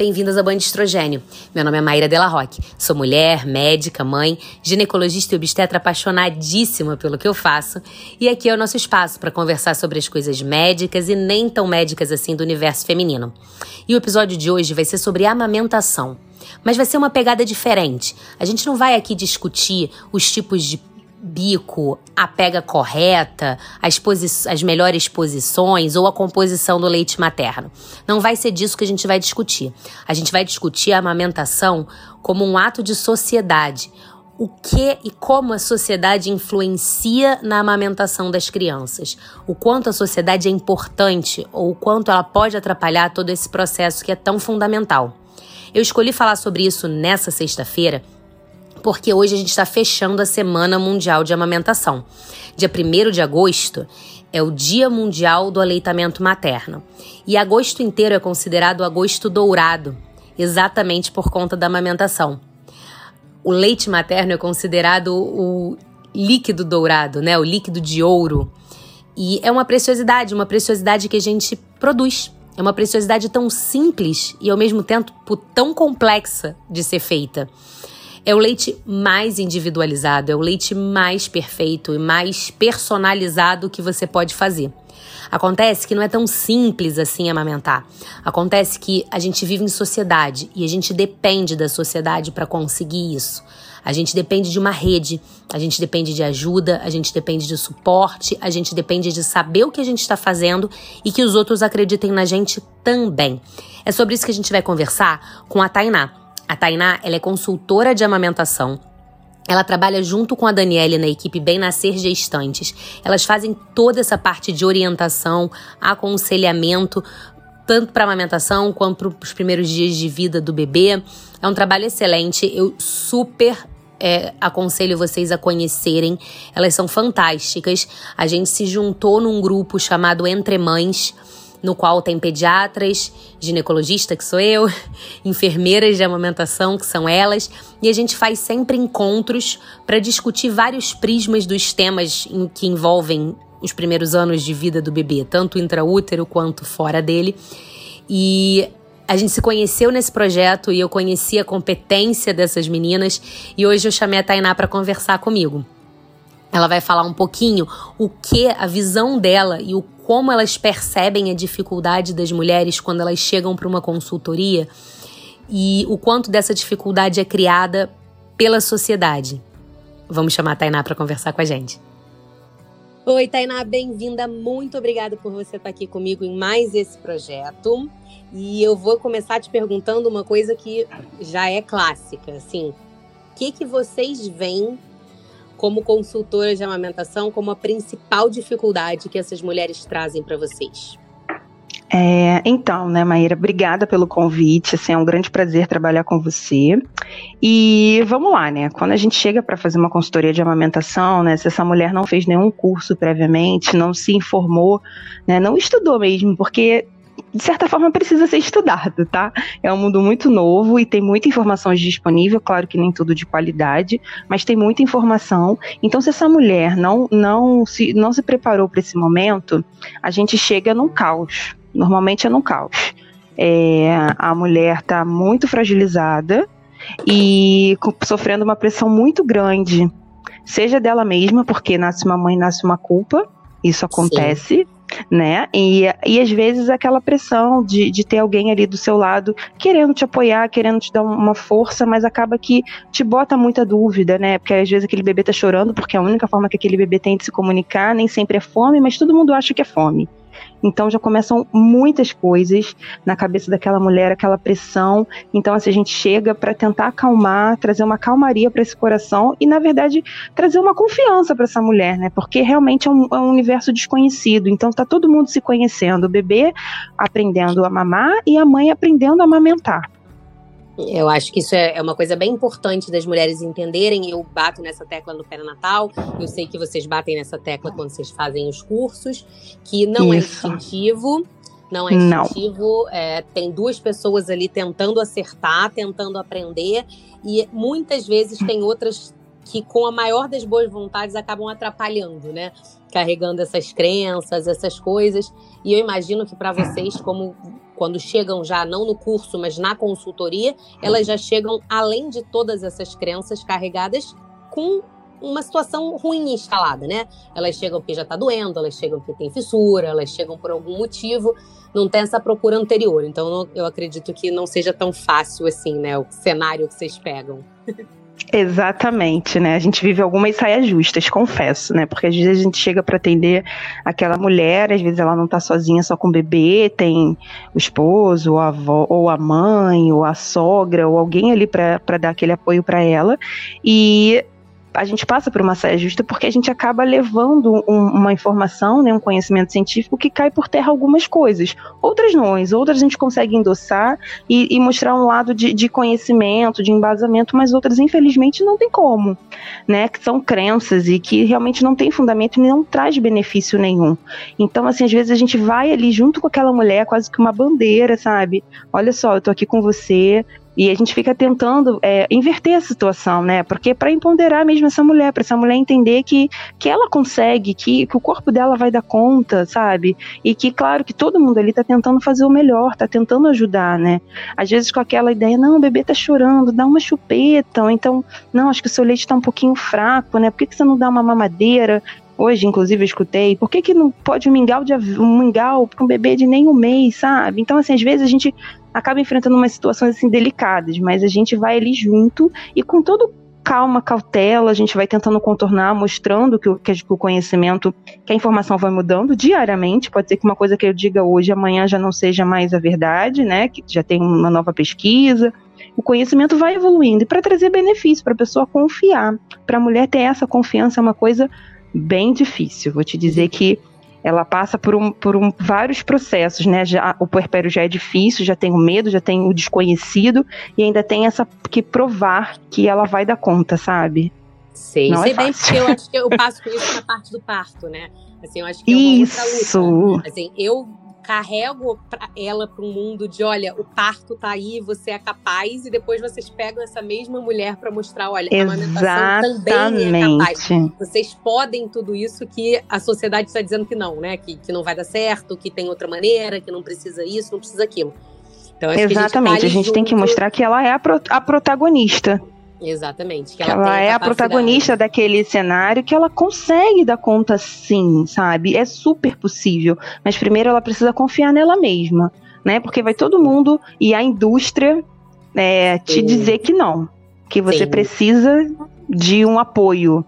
Bem-vindas ao Band Estrogênio. Meu nome é Maíra Della Roque. Sou mulher, médica, mãe, ginecologista e obstetra apaixonadíssima pelo que eu faço. E aqui é o nosso espaço para conversar sobre as coisas médicas e nem tão médicas assim do universo feminino. E o episódio de hoje vai ser sobre amamentação. Mas vai ser uma pegada diferente. A gente não vai aqui discutir os tipos de bico, a pega correta, as, as melhores posições ou a composição do leite materno. Não vai ser disso que a gente vai discutir. A gente vai discutir a amamentação como um ato de sociedade. O que e como a sociedade influencia na amamentação das crianças. O quanto a sociedade é importante ou o quanto ela pode atrapalhar todo esse processo que é tão fundamental. Eu escolhi falar sobre isso nessa sexta-feira porque hoje a gente está fechando a Semana Mundial de Amamentação. Dia 1 de agosto é o Dia Mundial do Aleitamento Materno. E agosto inteiro é considerado agosto dourado, exatamente por conta da amamentação. O leite materno é considerado o líquido dourado, né? O líquido de ouro. E é uma preciosidade, uma preciosidade que a gente produz. É uma preciosidade tão simples e ao mesmo tempo tão complexa de ser feita. É o leite mais individualizado, é o leite mais perfeito e mais personalizado que você pode fazer. Acontece que não é tão simples assim amamentar. Acontece que a gente vive em sociedade e a gente depende da sociedade para conseguir isso. A gente depende de uma rede, a gente depende de ajuda, a gente depende de suporte, a gente depende de saber o que a gente está fazendo e que os outros acreditem na gente também. É sobre isso que a gente vai conversar com a Tainá. A Tainá, ela é consultora de amamentação, ela trabalha junto com a Daniele na equipe Bem Nascer Gestantes. Elas fazem toda essa parte de orientação, aconselhamento, tanto para amamentação quanto para os primeiros dias de vida do bebê. É um trabalho excelente. Eu super é, aconselho vocês a conhecerem. Elas são fantásticas. A gente se juntou num grupo chamado Entre Mães no qual tem pediatras, ginecologista, que sou eu, enfermeiras de amamentação, que são elas, e a gente faz sempre encontros para discutir vários prismas dos temas em que envolvem os primeiros anos de vida do bebê, tanto intraútero quanto fora dele. E a gente se conheceu nesse projeto e eu conheci a competência dessas meninas e hoje eu chamei a Tainá para conversar comigo. Ela vai falar um pouquinho o que a visão dela e o como elas percebem a dificuldade das mulheres quando elas chegam para uma consultoria e o quanto dessa dificuldade é criada pela sociedade. Vamos chamar a Tainá para conversar com a gente. Oi, Tainá, bem-vinda. Muito obrigada por você estar aqui comigo em mais esse projeto. E eu vou começar te perguntando uma coisa que já é clássica, assim. O que, que vocês veem como consultora de amamentação, como a principal dificuldade que essas mulheres trazem para vocês? É, então, né, Maíra, obrigada pelo convite. Assim, é um grande prazer trabalhar com você. E vamos lá, né? Quando a gente chega para fazer uma consultoria de amamentação, né, se essa mulher não fez nenhum curso previamente, não se informou, né, não estudou mesmo, porque de certa forma, precisa ser estudado, tá? É um mundo muito novo e tem muita informação disponível, claro que nem tudo de qualidade, mas tem muita informação. Então, se essa mulher não, não, se, não se preparou para esse momento, a gente chega num caos. Normalmente é num caos. É, a mulher está muito fragilizada e sofrendo uma pressão muito grande, seja dela mesma, porque nasce uma mãe, nasce uma culpa, isso acontece. Sim né? E, e às vezes aquela pressão de, de ter alguém ali do seu lado querendo te apoiar, querendo te dar uma força, mas acaba que te bota muita dúvida, né? Porque às vezes aquele bebê tá chorando porque é a única forma que aquele bebê tem de se comunicar nem sempre é fome, mas todo mundo acha que é fome. Então já começam muitas coisas na cabeça daquela mulher, aquela pressão. Então assim, a gente chega para tentar acalmar, trazer uma calmaria para esse coração e na verdade trazer uma confiança para essa mulher, né? Porque realmente é um, é um universo desconhecido. Então tá todo mundo se conhecendo, o bebê aprendendo a mamar e a mãe aprendendo a amamentar. Eu acho que isso é, é uma coisa bem importante das mulheres entenderem. Eu bato nessa tecla no pré-natal, eu sei que vocês batem nessa tecla quando vocês fazem os cursos, que não é isso. é instintivo. Não é instintivo, é, tem duas pessoas ali tentando acertar, tentando aprender, e muitas vezes tem outras que, com a maior das boas vontades, acabam atrapalhando, né? Carregando essas crenças, essas coisas. E eu imagino que para vocês, como quando chegam já não no curso, mas na consultoria, elas já chegam além de todas essas crenças carregadas com uma situação ruim instalada, né? Elas chegam porque já está doendo, elas chegam porque tem fissura, elas chegam por algum motivo, não tem essa procura anterior. Então eu acredito que não seja tão fácil assim, né? O cenário que vocês pegam. Exatamente, né? A gente vive algumas saias justas, confesso, né? Porque às vezes a gente chega para atender aquela mulher, às vezes ela não tá sozinha só com o bebê, tem o esposo, ou a avó, ou a mãe, ou a sogra, ou alguém ali para dar aquele apoio para ela. E a gente passa por uma saia justa porque a gente acaba levando um, uma informação, né, um conhecimento científico que cai por terra algumas coisas. Outras não, outras a gente consegue endossar e, e mostrar um lado de, de, conhecimento, de embasamento, mas outras, infelizmente, não tem como. Né, que são crenças e que realmente não tem fundamento e não traz benefício nenhum. Então, assim, às vezes a gente vai ali junto com aquela mulher, quase que uma bandeira, sabe? Olha só, eu tô aqui com você, e a gente fica tentando é, inverter a situação, né? Porque para empoderar mesmo essa mulher, para essa mulher entender que, que ela consegue, que, que o corpo dela vai dar conta, sabe? E que, claro, que todo mundo ali tá tentando fazer o melhor, tá tentando ajudar, né? Às vezes com aquela ideia, não, o bebê tá chorando, dá uma chupeta, ou então, não, acho que o seu leite tá um pouquinho fraco, né? Por que, que você não dá uma mamadeira? Hoje, inclusive, eu escutei, por que, que não pode um mingau, de, um mingau para um bebê de nem um mês, sabe? Então, assim, às vezes a gente acaba enfrentando umas situações assim delicadas, mas a gente vai ali junto e com todo calma, cautela, a gente vai tentando contornar, mostrando que o, que o conhecimento, que a informação vai mudando diariamente. Pode ser que uma coisa que eu diga hoje, amanhã já não seja mais a verdade, né? Que já tem uma nova pesquisa. O conhecimento vai evoluindo e para trazer benefício, para a pessoa confiar, para a mulher ter essa confiança é uma coisa bem difícil. Vou te dizer que ela passa por, um, por um, vários processos, né? Já, o puerpério já é difícil, já tem o medo, já tem o desconhecido e ainda tem essa que provar que ela vai dar conta, sabe? Sei, Não sei é bem porque eu acho que eu passo com isso na parte do parto, né? Assim, eu acho que é uma isso. Assim, eu carrego pra ela para um mundo de, olha, o parto tá aí, você é capaz, e depois vocês pegam essa mesma mulher para mostrar, olha, Exatamente. a amamentação também é capaz. Vocês podem tudo isso que a sociedade está dizendo que não, né? Que, que não vai dar certo, que tem outra maneira, que não precisa isso, não precisa aquilo. Então, Exatamente, a gente, tá a gente tem que mostrar que ela é a, pro, a protagonista. Exatamente. Que ela, ela é a protagonista daquele cenário, que ela consegue dar conta sim, sabe? É super possível. Mas primeiro ela precisa confiar nela mesma, né? Porque vai todo mundo e a indústria é, te dizer que não. Que você sim. precisa de um apoio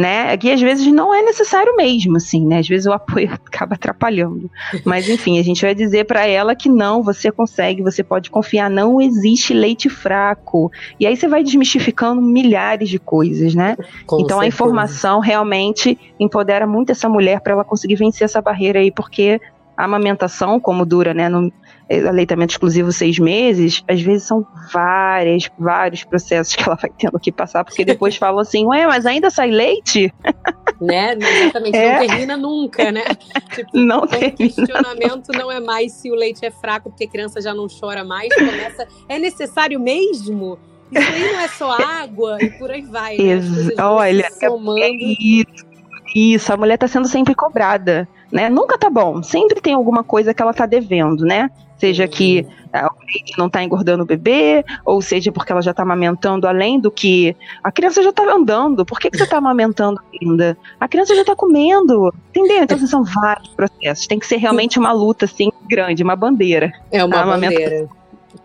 né? Aqui às vezes não é necessário mesmo, assim, né? Às vezes o apoio acaba atrapalhando. Mas enfim, a gente vai dizer para ela que não, você consegue, você pode confiar, não existe leite fraco. E aí você vai desmistificando milhares de coisas, né? Com então certeza. a informação realmente empodera muito essa mulher para ela conseguir vencer essa barreira aí, porque a amamentação, como dura, né, no aleitamento exclusivo seis meses, às vezes são várias, vários processos que ela vai tendo que passar, porque depois falam assim, ué, mas ainda sai leite? Né, exatamente, é. não termina nunca, né? Tipo, não termina. O questionamento não é mais se o leite é fraco, porque a criança já não chora mais, começa, é necessário mesmo? Isso aí não é só água e por aí vai, né? Olha, somando. é isso, isso, a mulher está sendo sempre cobrada né? Nunca tá bom, sempre tem alguma coisa que ela tá devendo, né? Seja que a uhum. leite não tá engordando o bebê, ou seja porque ela já tá amamentando além do que a criança já tá andando. Por que, que você tá amamentando ainda? A criança já tá comendo, entendeu? Então assim, são vários processos. Tem que ser realmente uma luta assim grande, uma bandeira. É uma bandeira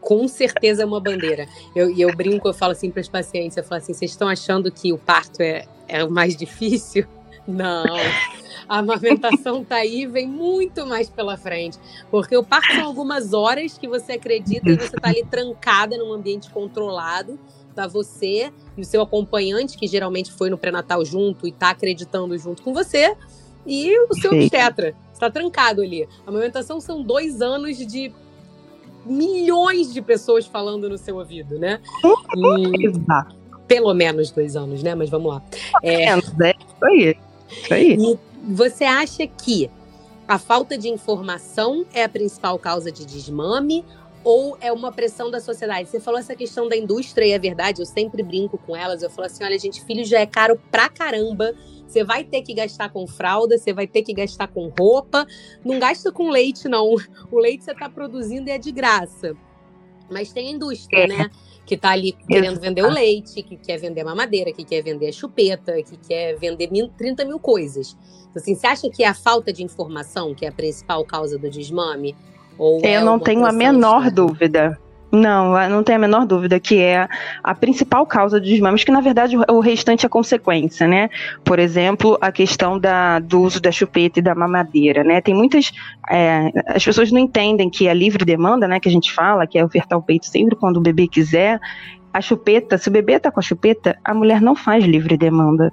com certeza é uma bandeira. E eu, eu, brinco, eu falo assim para os pacientes, eu falo assim, vocês estão achando que o parto é, é o mais difícil? Não. A amamentação tá aí, vem muito mais pela frente. Porque o parto são algumas horas que você acredita e você tá ali trancada num ambiente controlado. Tá você e o seu acompanhante, que geralmente foi no pré-natal junto e tá acreditando junto com você, e o seu obstetra. Está trancado ali. A amamentação são dois anos de milhões de pessoas falando no seu ouvido, né? E, pelo menos dois anos, né? Mas vamos lá. É, né? Isso aí. Isso aí. E você acha que a falta de informação é a principal causa de desmame? ou é uma pressão da sociedade? Você falou essa questão da indústria e é verdade, eu sempre brinco com elas. Eu falo assim: olha, gente, filho já é caro pra caramba. Você vai ter que gastar com fralda, você vai ter que gastar com roupa. Não gasta com leite, não. O leite você está produzindo e é de graça. Mas tem a indústria, é. né? Que está ali querendo vender o leite, que quer vender a mamadeira, que quer vender a chupeta, que quer vender mil, 30 mil coisas. Então, assim, você acha que é a falta de informação que é a principal causa do desmame? Ou Eu é não tenho a menor dúvida. Não, não tem a menor dúvida que é a principal causa dos desmames, que na verdade o restante é consequência, né? Por exemplo, a questão da, do uso da chupeta e da mamadeira, né? Tem muitas. É, as pessoas não entendem que a livre demanda, né? Que a gente fala, que é ofertar o peito sempre quando o bebê quiser. A chupeta, se o bebê tá com a chupeta, a mulher não faz livre demanda.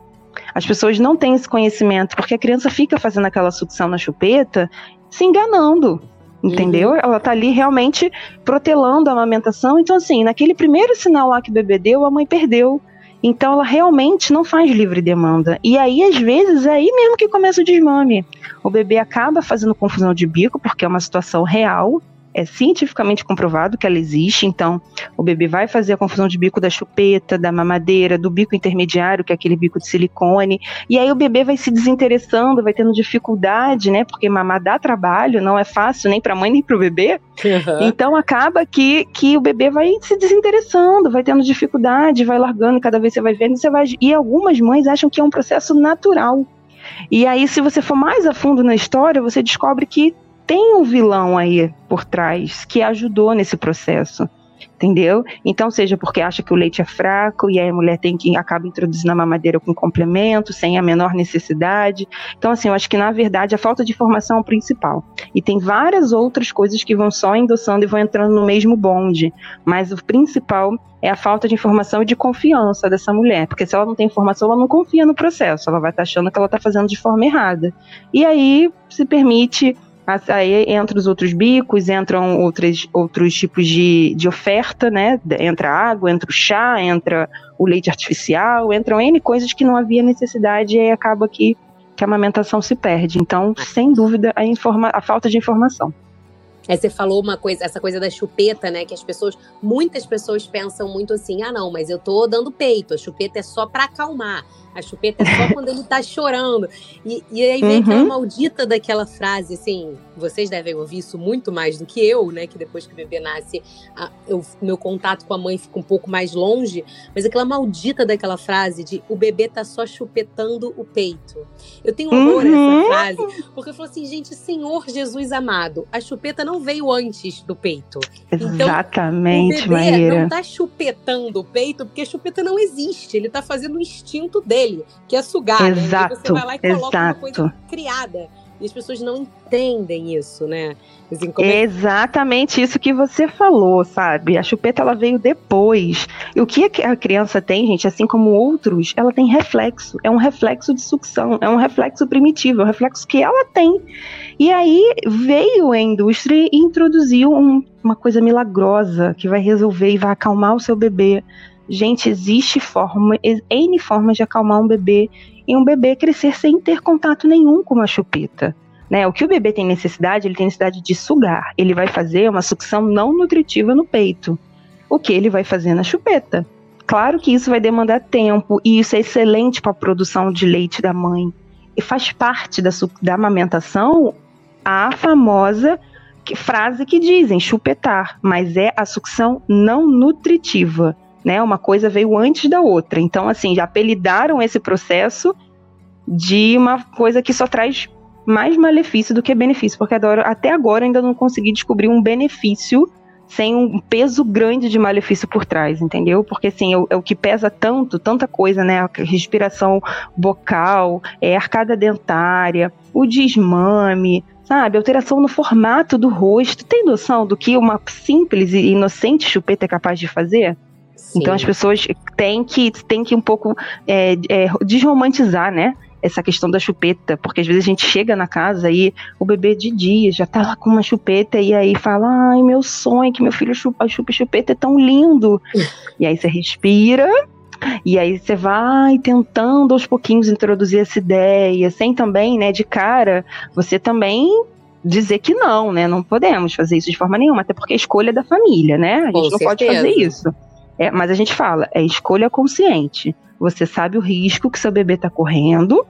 As pessoas não têm esse conhecimento, porque a criança fica fazendo aquela sucção na chupeta se enganando entendeu? Uhum. Ela tá ali realmente protelando a amamentação. Então, assim, naquele primeiro sinal lá que o bebê deu, a mãe perdeu. Então, ela realmente não faz livre demanda. E aí, às vezes, é aí mesmo que começa o desmame. O bebê acaba fazendo confusão de bico, porque é uma situação real, é cientificamente comprovado que ela existe, então o bebê vai fazer a confusão de bico da chupeta, da mamadeira, do bico intermediário, que é aquele bico de silicone, e aí o bebê vai se desinteressando, vai tendo dificuldade, né? Porque mamar dá trabalho, não é fácil nem para a mãe nem para o bebê. Uhum. Então acaba que, que o bebê vai se desinteressando, vai tendo dificuldade, vai largando, cada vez você vai vendo, você vai. E algumas mães acham que é um processo natural. E aí, se você for mais a fundo na história, você descobre que tem um vilão aí por trás que ajudou nesse processo entendeu? Então, seja porque acha que o leite é fraco e aí a mulher tem que acaba introduzindo a mamadeira com complemento, sem a menor necessidade. Então, assim, eu acho que na verdade a falta de informação é o principal. E tem várias outras coisas que vão só endossando e vão entrando no mesmo bonde, mas o principal é a falta de informação e de confiança dessa mulher, porque se ela não tem informação, ela não confia no processo, ela vai estar achando que ela está fazendo de forma errada. E aí se permite Aí entre os outros bicos entram outros, outros tipos de, de oferta, né? Entra água, entra o chá, entra o leite artificial, entram N coisas que não havia necessidade e aí acaba que, que a amamentação se perde. Então, sem dúvida, a, informa a falta de informação. Aí você falou uma coisa, essa coisa da chupeta, né? Que as pessoas, muitas pessoas pensam muito assim: ah, não, mas eu tô dando peito, a chupeta é só para acalmar. A chupeta é só quando ele tá chorando. E, e aí vem uhum. aquela maldita daquela frase, assim, vocês devem ouvir isso muito mais do que eu, né? Que depois que o bebê nasce, a, eu, meu contato com a mãe fica um pouco mais longe. Mas aquela maldita daquela frase de o bebê tá só chupetando o peito. Eu tenho horror uhum. essa frase, porque eu falo assim, gente, Senhor Jesus amado, a chupeta não veio antes do peito. Então, Exatamente, então, o bebê Maíra. não tá chupetando o peito, porque a chupeta não existe. Ele tá fazendo o instinto dele dele, que é sugar, exato, né? Você vai lá e coloca exato. uma coisa criada. E as pessoas não entendem isso, né? Assim, é... Exatamente isso que você falou, sabe? A chupeta ela veio depois. E o que a criança tem, gente, assim como outros, ela tem reflexo. É um reflexo de sucção, é um reflexo primitivo, é um reflexo que ela tem. E aí veio a indústria e introduziu um, uma coisa milagrosa que vai resolver e vai acalmar o seu bebê. Gente, existe forma, N formas de acalmar um bebê e um bebê crescer sem ter contato nenhum com uma chupeta. Né? O que o bebê tem necessidade, ele tem necessidade de sugar. Ele vai fazer uma sucção não nutritiva no peito. O que ele vai fazer na chupeta? Claro que isso vai demandar tempo e isso é excelente para a produção de leite da mãe. E faz parte da, da amamentação a famosa frase que dizem chupetar, mas é a sucção não nutritiva né? Uma coisa veio antes da outra. Então, assim, já apelidaram esse processo de uma coisa que só traz mais malefício do que benefício, porque até agora ainda não consegui descobrir um benefício sem um peso grande de malefício por trás, entendeu? Porque assim, é, é o que pesa tanto, tanta coisa, né? A respiração vocal, é, arcada dentária, o desmame, sabe? Alteração no formato do rosto. Tem noção do que uma simples e inocente chupeta é capaz de fazer? Sim. Então as pessoas têm que, têm que um pouco é, é, desromantizar, né? Essa questão da chupeta, porque às vezes a gente chega na casa e o bebê de dia já tá lá com uma chupeta e aí fala: Ai, meu sonho é que meu filho chupa, chupa chupeta é tão lindo. e aí você respira, e aí você vai tentando aos pouquinhos introduzir essa ideia, sem também, né, de cara, você também dizer que não, né? Não podemos fazer isso de forma nenhuma, até porque é escolha da família, né? A gente Com não certeza. pode fazer isso. É, mas a gente fala, é escolha consciente. Você sabe o risco que seu bebê está correndo,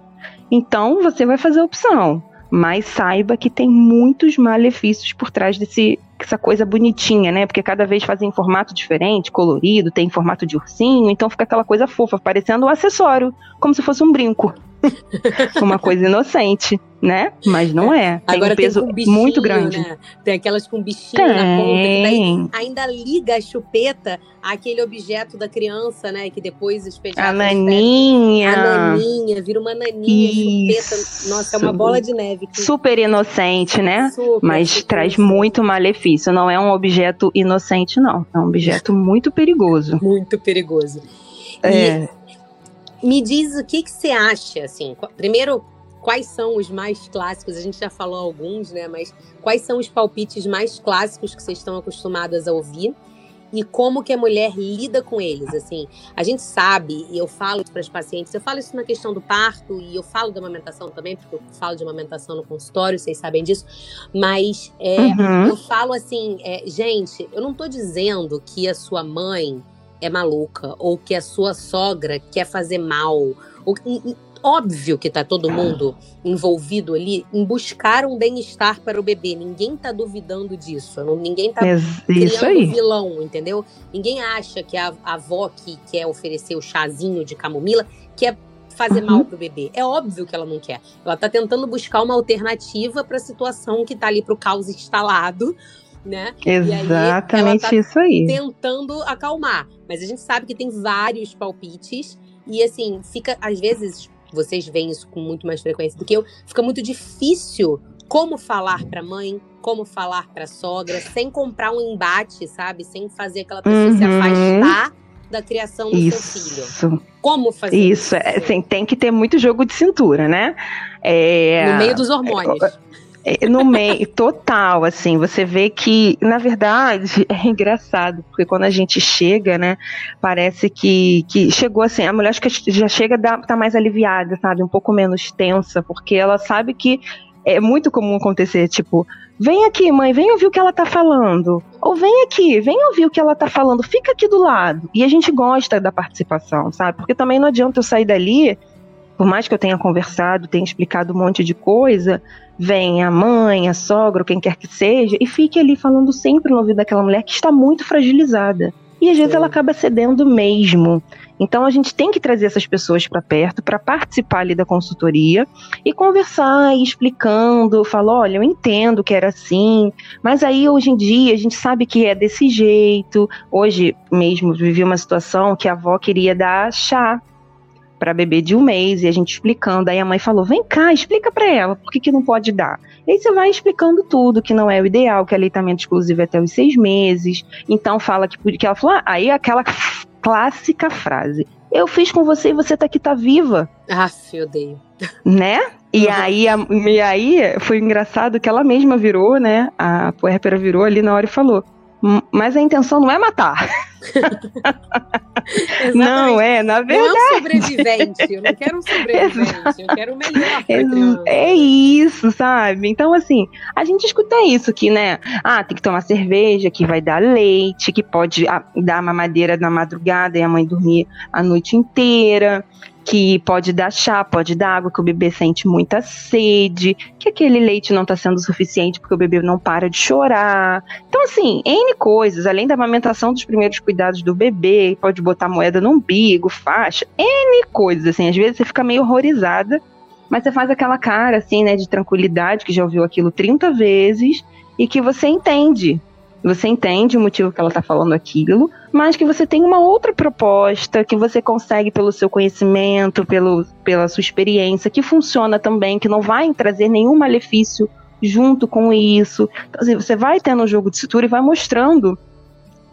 então você vai fazer a opção. Mas saiba que tem muitos malefícios por trás desse, essa coisa bonitinha, né? Porque cada vez fazem em formato diferente, colorido, tem em formato de ursinho, então fica aquela coisa fofa, parecendo um acessório, como se fosse um brinco. Uma coisa inocente, né? Mas não é. Tem Agora um peso tem bichinho, muito grande. Né? Tem aquelas com bichinho na ponta, que Tem. ainda liga a chupeta àquele objeto da criança, né? Que depois os A naninha. A naninha, vira uma naninha, Isso. chupeta. Nossa, é uma bola de neve. que- Super inocente, né? Super, Mas super traz inocente. muito malefício. Não é um objeto inocente, não. É um objeto muito perigoso. Muito perigoso. É. E me diz o que, que você acha, assim. Primeiro, quais são os mais clássicos? A gente já falou alguns, né? Mas quais são os palpites mais clássicos que vocês estão acostumadas a ouvir? E como que a mulher lida com eles, assim. A gente sabe, e eu falo para as pacientes, eu falo isso na questão do parto, e eu falo da amamentação também, porque eu falo de amamentação no consultório, vocês sabem disso. Mas é, Uhum. eu falo assim, é, gente, eu não tô dizendo que a sua mãe é maluca ou que a sua sogra quer fazer mal. Ou, e- e- óbvio que tá todo mundo envolvido ali em buscar um bem-estar para o bebê. Ninguém tá duvidando disso. Ninguém tá criando aí. vilão, entendeu? Ninguém acha que a, a avó que quer oferecer o chazinho de camomila quer fazer Uhum. mal pro bebê. É óbvio que ela não quer. Ela tá tentando buscar uma alternativa para a situação que tá ali pro caos instalado, né? Exatamente ela tá isso aí. tentando acalmar. Mas a gente sabe que tem vários palpites e assim, fica às vezes vocês veem isso com muito mais frequência do que eu, fica muito difícil como falar pra mãe, como falar pra sogra, sem comprar um embate, sabe? Sem fazer aquela pessoa se Uhum. afastar da criação do seu filho. Isso. Como fazer Isso. É, assim, tem que ter muito jogo de cintura, né? É, No meio dos hormônios. É, No meio, total, assim, você vê que, na verdade, é engraçado, porque quando a gente chega, né, parece que, que chegou assim, a mulher acho que já chega, dá, tá mais aliviada, sabe, um pouco menos tensa, porque ela sabe que é muito comum acontecer, tipo, vem aqui, mãe, vem ouvir o que ela tá falando, ou vem aqui, vem ouvir o que ela tá falando, fica aqui do lado, e a gente gosta da participação, sabe, porque também não adianta eu sair dali, por mais que eu tenha conversado, tenha explicado um monte de coisa, vem a mãe, a sogra, quem quer que seja, e fique ali falando sempre no ouvido daquela mulher que está muito fragilizada. E às vezes ela acaba cedendo mesmo. Então a gente tem que trazer essas pessoas para perto para participar ali da consultoria e conversar, e explicando, falar, olha, eu entendo que era assim, mas aí hoje em dia a gente sabe que é desse jeito. Hoje mesmo vivi uma situação que a avó queria dar chá para bebê de um mês e a gente explicando. Aí a mãe falou: vem cá, explica para ela por que, que não pode dar. E aí você vai explicando tudo, que não é o ideal, que é aleitamento exclusivo é até os seis meses. Então fala que, que ela falou: ah, aí aquela clássica frase. Eu fiz com você e você tá aqui, tá viva, Aff, eu odeio. né? E aí, a- e aí foi engraçado que ela mesma virou, né? A puérpera virou ali na hora e falou: "Hum, mas a intenção não é matar. Não, é, na Não verdade. é um sobrevivente. Eu não quero um sobrevivente. Eu quero o melhor. É isso, sabe? Então, assim, a gente escuta isso que, né? Ah, tem que tomar cerveja, que vai dar leite, que pode ah, dar mamadeira na madrugada e a mãe dormir a noite inteira, que pode dar chá, pode dar água, que o bebê sente muita sede, que aquele leite não tá sendo suficiente porque o bebê não para de chorar. Então, assim, N coisas, além da amamentação dos primeiros cuidados do bebê, pode botar moeda no umbigo, faixa, N coisas, assim, às vezes você fica meio horrorizada mas você faz aquela cara, assim, né, de tranquilidade, que já ouviu aquilo 30 vezes e que você entende. Você entende o motivo que ela está falando aquilo, mas que você tem uma outra proposta, que você consegue pelo seu conhecimento, pelo, pela sua experiência, que funciona também, que não vai trazer nenhum malefício junto com isso. Então, assim, você vai tendo um jogo de cintura e vai mostrando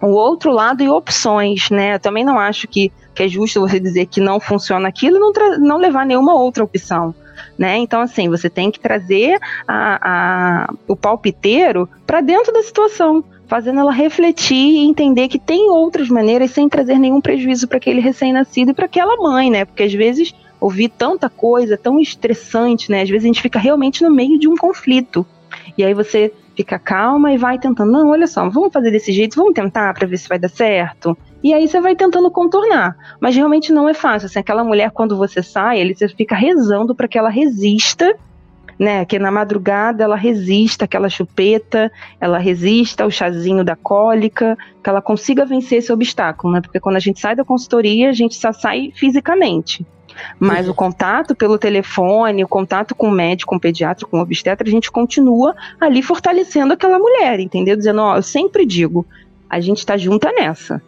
o outro lado e opções, né? Eu também não acho que, que é justo você dizer que não funciona aquilo e não, não levar nenhuma outra opção. Né? Então, assim, você tem que trazer a, a- o palpiteiro para dentro da situação, fazendo ela refletir e entender que tem outras maneiras sem trazer nenhum prejuízo para aquele recém-nascido e para aquela mãe, né? Porque às vezes ouvir tanta coisa tão estressante, né? Às vezes a gente fica realmente no meio de um conflito. E aí você fica calma e vai tentando, não, olha só, vamos fazer desse jeito, vamos tentar para ver se vai dar certo. E aí você vai tentando contornar, mas realmente não é fácil. Assim, aquela mulher quando você sai, ele você fica rezando para que ela resista né? Que na madrugada ela resista àquela chupeta, ela resista ao chazinho da cólica, que ela consiga vencer esse obstáculo, né? Porque quando a gente sai da consultoria, a gente só sai fisicamente. Mas uhum. o contato pelo telefone, o contato com o médico, com o pediatra, com o obstetra, a gente continua ali fortalecendo aquela mulher, entendeu? Dizendo, ó, eu sempre digo, a gente tá junta nessa.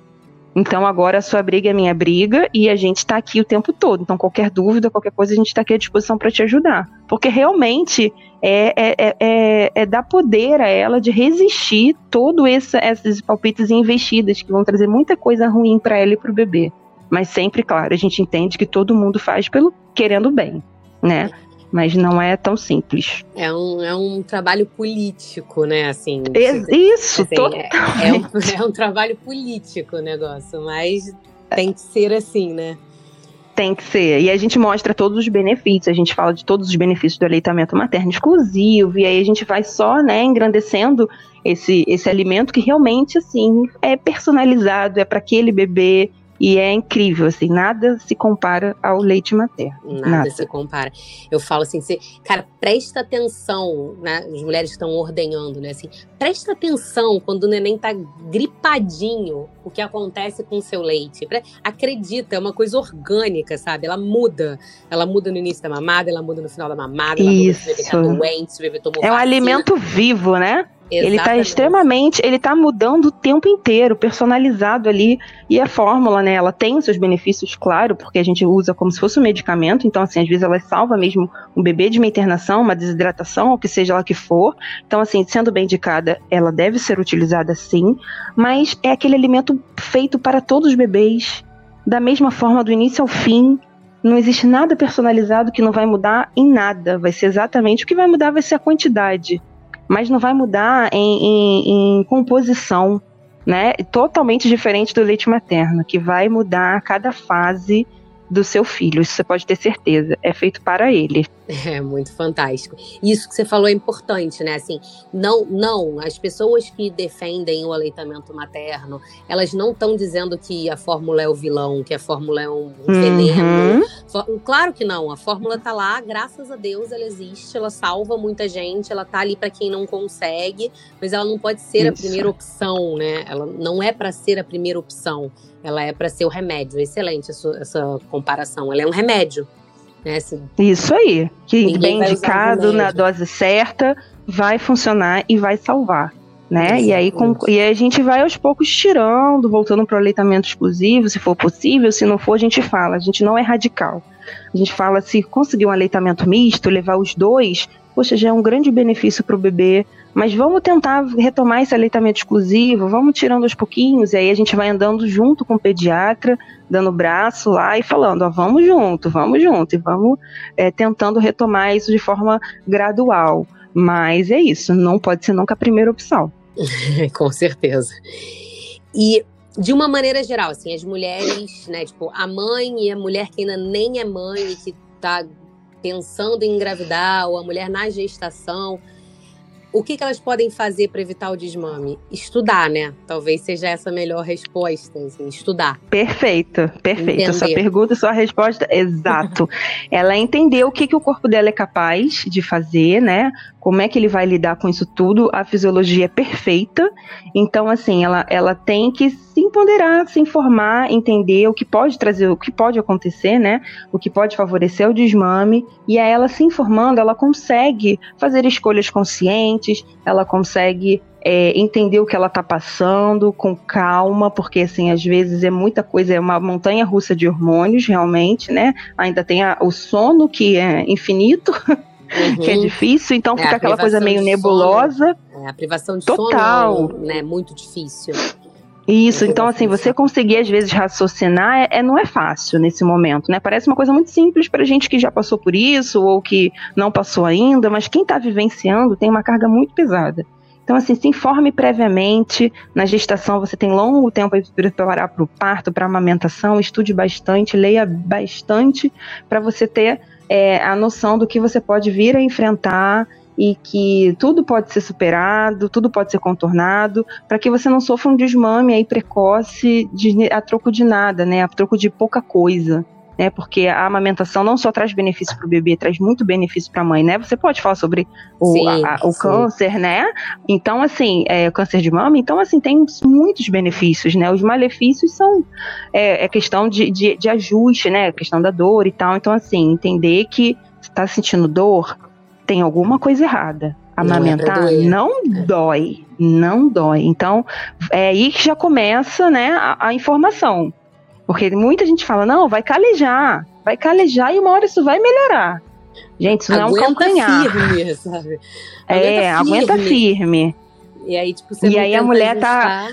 Então agora a sua briga é minha briga e a gente está aqui o tempo todo. Então qualquer dúvida, qualquer coisa, a gente está aqui à disposição para te ajudar. Porque realmente é, é, é, é, dar poder a ela de resistir todo esse, esses palpites e investidas que vão trazer muita coisa ruim para ela e para o bebê. Mas sempre, claro, a gente entende que todo mundo faz pelo querendo bem, né? mas não é tão simples. É um, é um trabalho político, né? Assim, Isso, assim, é, é, um, é um trabalho político o negócio, mas tem que ser assim, né? Tem que ser. E a gente mostra todos os benefícios, a gente fala de todos os benefícios do aleitamento materno exclusivo, e aí a gente vai só, né, engrandecendo esse, esse alimento que realmente, assim, é personalizado, é para aquele bebê, e é incrível, assim, nada se compara ao leite materno. Nada, nada. se compara. Eu falo assim, você, cara, presta atenção, né? As mulheres estão ordenhando, né? Assim, presta atenção quando o neném tá gripadinho, o que acontece com o seu leite. Acredita, é uma coisa orgânica, sabe? Ela muda. Ela muda no início da mamada, ela muda no final da mamada, ela Isso. muda se o bebê tá doente, se o bebê tomou É um alimento vivo, né? Exatamente. Ele está extremamente, ele está mudando o tempo inteiro, personalizado ali. E a fórmula, né, ela tem os seus benefícios, claro, porque a gente usa como se fosse um medicamento, então assim, às vezes ela salva mesmo um bebê de uma internação, uma desidratação, ou que seja lá que for. Então assim, sendo bem indicada, ela deve ser utilizada sim, mas é aquele alimento feito para todos os bebês, da mesma forma do início ao fim, não existe nada personalizado que não vai mudar em nada. Vai ser exatamente o que vai mudar vai ser a quantidade mas não vai mudar em, em, em composição, né? Totalmente diferente do leite materno, que vai mudar a cada fase do seu filho, isso você pode ter certeza. É feito para ele. É muito fantástico. Isso que você falou é importante, né? Assim, não, não, as pessoas que defendem o aleitamento materno, elas não estão dizendo que a fórmula é o vilão, que a fórmula é um, um uhum. veneno. Claro que não, a fórmula tá lá, graças a Deus ela existe, ela salva muita gente, ela tá ali para quem não consegue, mas ela não pode ser Isso. a primeira opção, né? Ela não é para ser a primeira opção. Ela é para ser o remédio. Excelente essa, essa comparação. Ela é um remédio. Né? Isso aí. Que bem indicado na dose certa vai funcionar e vai salvar. Né? E aí com, e a gente vai aos poucos tirando, voltando para o aleitamento exclusivo, se for possível, se não for, a gente fala, a gente não é radical. A gente fala se conseguir um aleitamento misto, levar os dois, poxa, já é um grande benefício para o bebê, mas vamos tentar retomar esse aleitamento exclusivo, vamos tirando aos pouquinhos, e aí a gente vai andando junto com o pediatra, dando braço lá e falando, ó, vamos junto, vamos junto, e vamos é, tentando retomar isso de forma gradual. Mas é isso, não pode ser nunca a primeira opção. com certeza. E de uma maneira geral, assim, as mulheres, né, tipo, a mãe e a mulher que ainda nem é mãe e que tá pensando em engravidar, ou a mulher na gestação, o que, que elas podem fazer para evitar o desmame? Estudar, né? Talvez seja essa a melhor resposta, assim, estudar. Perfeito, perfeito. Entender. Sua pergunta sua resposta, exato. Ela entendeu o que, que o corpo dela é capaz de fazer, né? Como é que ele vai lidar com isso tudo? A fisiologia é perfeita. Então, assim, ela, ela tem que se empoderar, se informar, entender o que pode trazer, o que pode acontecer, né? O que pode favorecer o desmame. E aí, ela se informando, ela consegue fazer escolhas conscientes, ela consegue é, entender o que ela está passando com calma, porque assim, às vezes é muita coisa, é uma montanha russa de hormônios, realmente, né? Ainda tem a, o sono que é infinito. uhum. que é difícil, então é, fica aquela coisa meio nebulosa. É, a privação de Total. sono é né, muito difícil. Isso, então assim, você conseguir às vezes raciocinar é, é, não é fácil nesse momento, né? Parece uma coisa muito simples pra gente que já passou por isso ou que não passou ainda, mas quem tá vivenciando tem uma carga muito pesada. Então, assim, se informe previamente. Na gestação, você tem longo tempo para preparar para o parto, para a amamentação. Estude bastante, leia bastante, para você ter é, a noção do que você pode vir a enfrentar e que tudo pode ser superado, tudo pode ser contornado, para que você não sofra um desmame aí precoce de, a troco de nada, né? A troco de pouca coisa. Né, porque a amamentação não só traz benefício para o bebê, traz muito benefício para a mãe, né? Você pode falar sobre o, sim, a, o câncer, né? Então, assim, é, câncer de mama, então, assim, tem muitos benefícios, né? Os malefícios são é, é questão de, de, de ajuste, né? questão da dor e tal. Então, assim, entender que está sentindo dor, tem alguma coisa errada. Amamentar não, é não é. dói, não dói. Então, é aí que já começa, né, a, a, informação. Porque muita gente fala, não, vai calejar, vai calejar e uma hora isso vai melhorar. Gente, isso aguenta não é um calcanhar. Firme, sabe? É, aguenta firme. firme. E aí, tipo, você e aí a mulher tá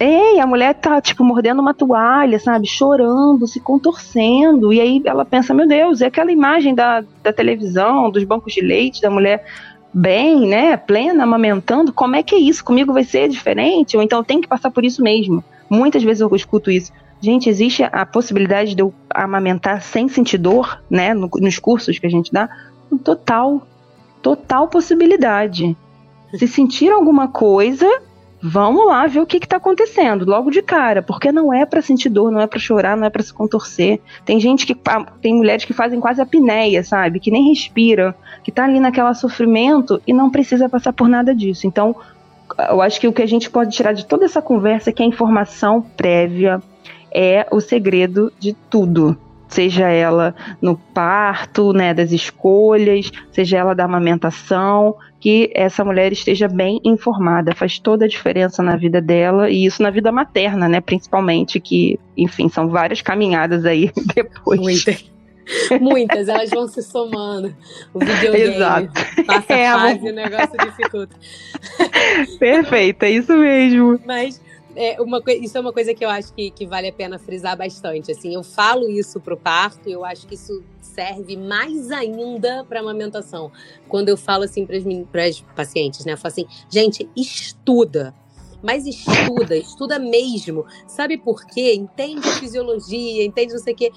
Ei, a mulher tá, tipo, mordendo uma toalha, sabe? Chorando, se contorcendo. E aí ela pensa, meu Deus, é aquela imagem da, da televisão, dos bancos de leite, da mulher bem, né? Plena, amamentando. Como é que é isso? Comigo vai ser diferente? Ou então tem que passar por isso mesmo. Muitas vezes eu escuto isso. Gente, existe a possibilidade de eu amamentar sem sentir dor, né? No, nos cursos que a gente dá? Total, total possibilidade. Se sentir alguma coisa, vamos lá ver o que está acontecendo logo de cara, porque não é para sentir dor, não é para chorar, não é para se contorcer. Tem gente que tem mulheres que fazem quase apneia, sabe, que nem respira, que tá ali naquela sofrimento e não precisa passar por nada disso. Então, eu acho que o que a gente pode tirar de toda essa conversa é que a informação prévia é o segredo de tudo seja ela no parto, né, das escolhas, seja ela da amamentação, que essa mulher esteja bem informada, faz toda a diferença na vida dela e isso na vida materna, né, principalmente, que, enfim, são várias caminhadas aí depois. Muitas. Muitas, elas vão se somando. O videogame Exato. passa é, fase o negócio dificulta. Perfeito, é isso mesmo. Mas é uma, isso é uma coisa que eu acho que, que vale a pena frisar bastante. Assim, eu falo isso pro parto, eu acho que isso serve mais ainda para amamentação. Quando eu falo assim para as pacientes, né? Eu falo assim, gente, estuda. Mas estuda, estuda mesmo. Sabe por quê? Entende a fisiologia, entende não sei o quê.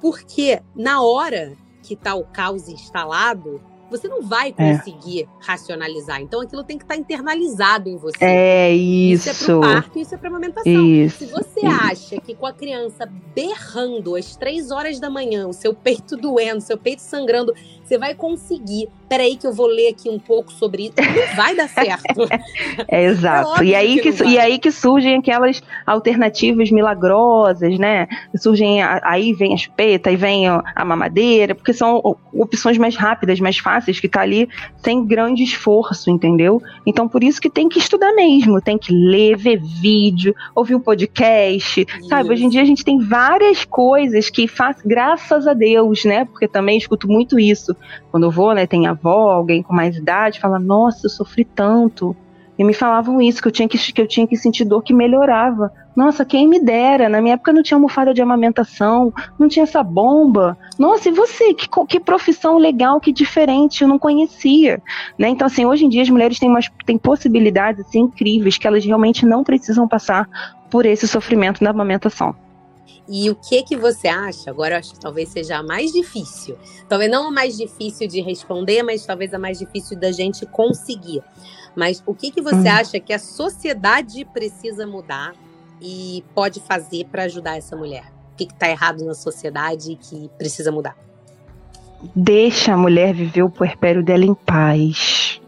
Porque na hora que tá o caos instalado, você não vai é. conseguir é. racionalizar. Então aquilo tem que estar tá internalizado em você. É isso. Isso é para parto, isso é para amamentação. Isso, Se você isso. acha que com a criança berrando às três horas da manhã, o seu peito doendo, seu peito sangrando, você vai conseguir. Peraí que eu vou ler aqui um pouco sobre isso. Não vai dar certo. é, exato. É e, aí que, que e aí que surgem aquelas alternativas milagrosas, né? Surgem, aí vem a chupeta, aí vem a mamadeira, porque são opções mais rápidas, mais fáceis, que tá ali sem grande esforço, entendeu? Então por isso que tem que estudar mesmo, tem que ler, ver vídeo, ouvir o um podcast, isso. sabe? Hoje em dia a gente tem várias coisas que faz, graças a Deus, né? Porque também escuto muito isso quando eu vou, né, tem avó, alguém com mais idade, fala, nossa, eu sofri tanto. E me falavam isso, que eu tinha que, que eu tinha que sentir dor que melhorava. Nossa, quem me dera, na minha época não tinha almofada de amamentação, não tinha essa bomba. Nossa, e você? Que, que profissão legal, que diferente, eu não conhecia. Né? Então, assim, hoje em dia as mulheres têm, umas, têm possibilidades assim, incríveis que elas realmente não precisam passar por esse sofrimento da amamentação. E o que que você acha? Agora eu acho que talvez seja a mais difícil. Talvez não a mais difícil de responder, mas talvez a mais difícil da gente conseguir. Mas o que que você uhum. acha que a sociedade precisa mudar e pode fazer para ajudar essa mulher? O que está errado na sociedade e que precisa mudar? Deixa a mulher viver o puerpério dela em paz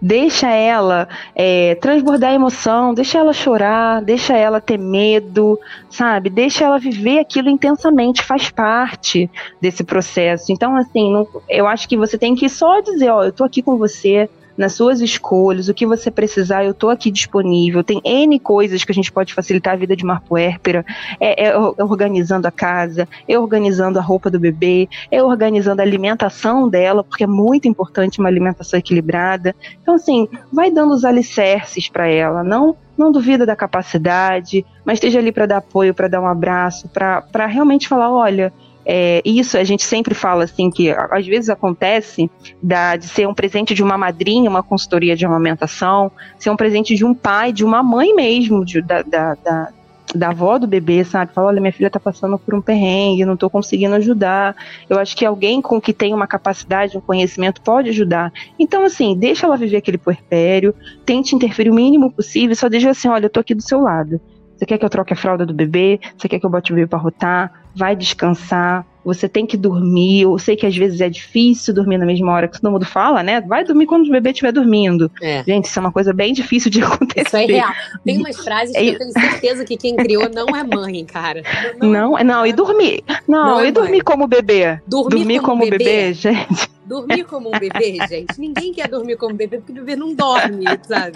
deixa ela é, transbordar emoção, deixa ela chorar, deixa ela ter medo, sabe? Deixa ela viver aquilo intensamente, faz parte desse processo. Então, assim, não, eu acho que você tem que só dizer, ó, eu tô aqui com você, nas suas escolhas, o que você precisar, eu estou aqui disponível. Tem N coisas que a gente pode facilitar a vida de uma puérpera. É, é, organizando a casa, é organizando a roupa do bebê, é organizando a alimentação dela, porque é muito importante uma alimentação equilibrada. Então, assim, vai dando os alicerces para ela. Não não duvida da capacidade, mas esteja ali para dar apoio, para dar um abraço, para realmente falar, olha, é, isso a gente sempre fala assim que às vezes acontece da, de ser um presente de uma madrinha, uma consultoria de amamentação, ser um presente de um pai, de uma mãe mesmo, de, da, da, da da avó do bebê, sabe? Fala, olha, minha filha tá passando por um perrengue, não tô conseguindo ajudar. Eu acho que alguém com que tem uma capacidade, um conhecimento pode ajudar. Então, assim, deixa ela viver aquele puerpério, tente interferir o mínimo possível, só deixa assim, olha, eu tô aqui do seu lado. Você quer que eu troque a fralda do bebê? Você quer que eu bote o bebê para rotar? Vai descansar. Você tem que dormir. Eu sei que às vezes é difícil dormir na mesma hora que todo mundo fala, né? Vai dormir quando o bebê estiver dormindo. É. Gente, isso é uma coisa bem difícil de acontecer. Isso é real. Tem umas frases que eu tenho certeza que quem criou não é mãe, cara. Não, não, não, não e dormir. Não, não é e dormir como bebê. Dormir, dormir como, como bebê, bebê gente. Dormir como um bebê, gente. Ninguém quer dormir como um bebê porque o bebê não dorme, sabe?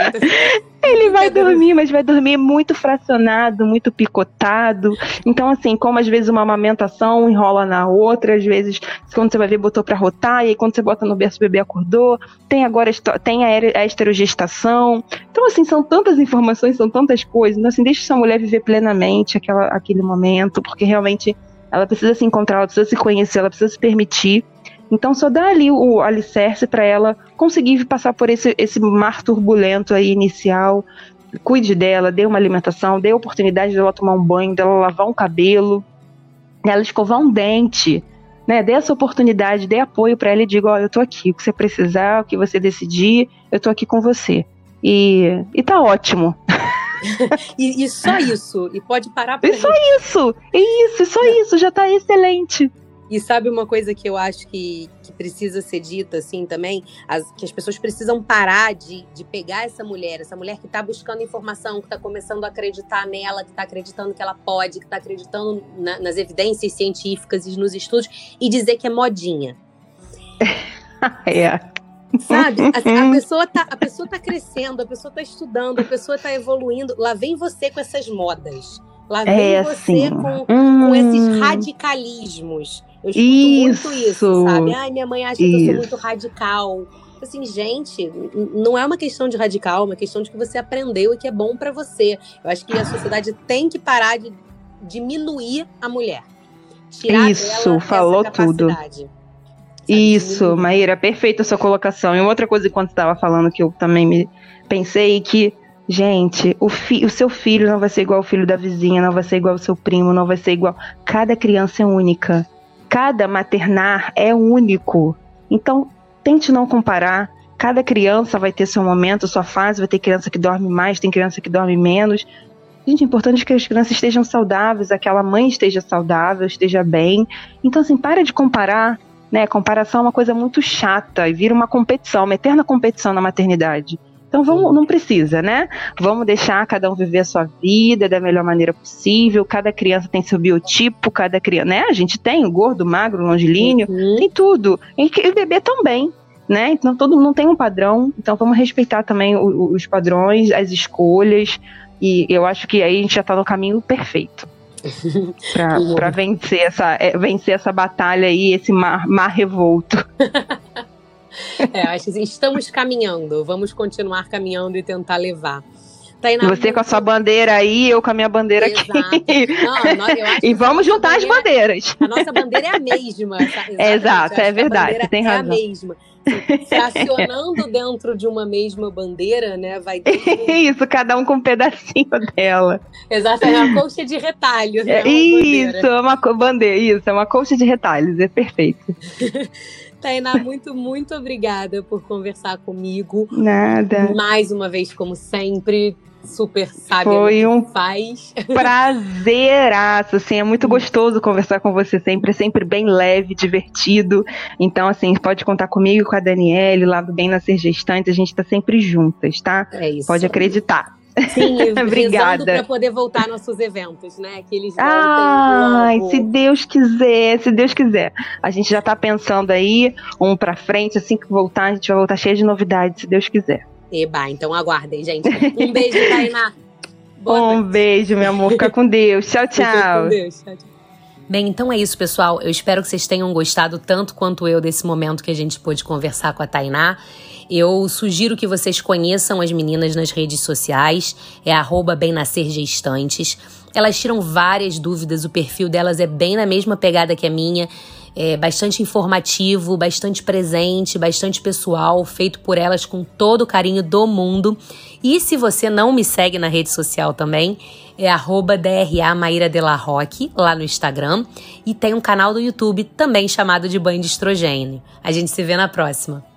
Ele vai dormir, mas vai dormir muito fracionado, muito picotado. Então, assim, como às vezes uma amamentação enrola na outra, às vezes, quando você vai ver, botou pra rotar, e aí quando você bota no berço, o bebê acordou. Tem agora tem a esterogestação. Então, assim, são tantas informações, são tantas coisas. Então, assim, deixa essa mulher viver plenamente aquela, aquele momento, porque realmente ela precisa se encontrar, ela precisa se conhecer, ela precisa se permitir. Então só dá ali o alicerce para ela conseguir passar por esse, esse mar turbulento aí inicial. Cuide dela, dê uma alimentação, dê a oportunidade dela tomar um banho, dela lavar um cabelo, dela escovar um dente, né? Dê essa oportunidade, dê apoio para ela e diga, ó, oh, eu tô aqui, o que você precisar, o que você decidir, eu tô aqui com você. E, e tá ótimo. e, e, só isso. E pode parar por E só isso. Isso, só isso. Já tá excelente. E sabe uma coisa que eu acho que, que precisa ser dita, assim, também? As, que as pessoas precisam parar de, de pegar essa mulher, essa mulher que está buscando informação, que está começando a acreditar nela, que está acreditando que ela pode, que está acreditando na, nas evidências científicas e nos estudos, e dizer que é modinha. é. Sabe? A, a, pessoa tá, a pessoa tá crescendo, a pessoa tá estudando, a pessoa tá evoluindo. Lá vem você com essas modas. Lá vem é, você com, hum. com esses radicalismos. Eu escuto isso. muito isso, sabe? Ai, minha mãe acha isso. que eu sou muito radical. Assim, gente, não é uma questão de radical, é uma questão de que você aprendeu e que é bom para você. Eu acho que a sociedade tem que parar de diminuir a mulher. Tirar isso, falou tudo. Sabe, isso, Maíra, perfeita a sua colocação. E outra coisa, enquanto estava falando, que eu também me pensei que Gente, o, fi, o seu filho não vai ser igual ao filho da vizinha, não vai ser igual ao seu primo, não vai ser igual. Cada criança é única cada maternar é único. Então, tente não comparar. Cada criança vai ter seu momento, sua fase, vai ter criança que dorme mais, tem criança que dorme menos. Gente, é importante que as crianças estejam saudáveis, aquela mãe esteja saudável, esteja bem. Então, assim, para de comparar, né? Comparação é uma coisa muito chata e vira uma competição, uma eterna competição na maternidade. Então vamos, não precisa, né? Vamos deixar cada um viver a sua vida da melhor maneira possível. Cada criança tem seu biotipo, cada criança, né? A gente tem o gordo, magro, longilíneo, uhum. tem tudo. E o bebê também. Né? Então todo mundo tem um padrão, então vamos respeitar também o, os padrões, as escolhas, e eu acho que aí a gente já está no caminho perfeito para vencer essa é, vencer essa batalha aí, esse mar, mar revolto. É, acho que estamos caminhando, vamos continuar caminhando e tentar levar. Tainá, Você com a sua bandeira aí, eu com a minha bandeira Exato. aqui. Não, e vamos juntar bandeira, as bandeiras. A nossa bandeira é a mesma. É, exato, é verdade, você tem é razão. É a mesma. Fracionando dentro de uma mesma bandeira, né? Vai Isso, cada um com um pedacinho dela. Exato, é uma colcha de retalhos. Né, isso, é uma bandeira, isso, é uma colcha de retalhos, é perfeito. Tainá, muito, muito obrigada por conversar comigo. Nada. Mais uma vez, como sempre, super sábia Foi um faz. prazeraço, assim, é muito gostoso conversar com você sempre, é sempre bem leve, divertido. Então, assim, pode contar comigo, com a Daniele, lá do Bem Nascer Gestante, a gente tá sempre juntas, tá? É isso. Pode acreditar. Sim, Obrigada. para poder voltar nossos eventos, né? Que eles Ai, logo. se Deus quiser, se Deus quiser. A gente já tá pensando aí, um para frente, assim que voltar, a gente vai voltar cheio de novidades, se Deus quiser. Eba, então aguardem, gente. Um beijo, Tainá. Boa um noite. beijo, meu amor. Fica com Deus. Tchau, tchau. Fica com Deus. Tchau, tchau. Bem, então é isso, pessoal. Eu espero que vocês tenham gostado tanto quanto eu desse momento que a gente pôde conversar com a Tainá. Eu sugiro que vocês conheçam as meninas nas redes sociais, é arroba bem nascer gestantes. Elas tiram várias dúvidas, o perfil delas é bem na mesma pegada que a minha. é bastante informativo, bastante presente, bastante pessoal, feito por elas com todo o carinho do mundo. E se você não me segue na rede social também, é arroba DRA Maíra Roque, lá no Instagram. E tem um canal do YouTube também chamado de Banho de Estrogênio. A gente se vê na próxima.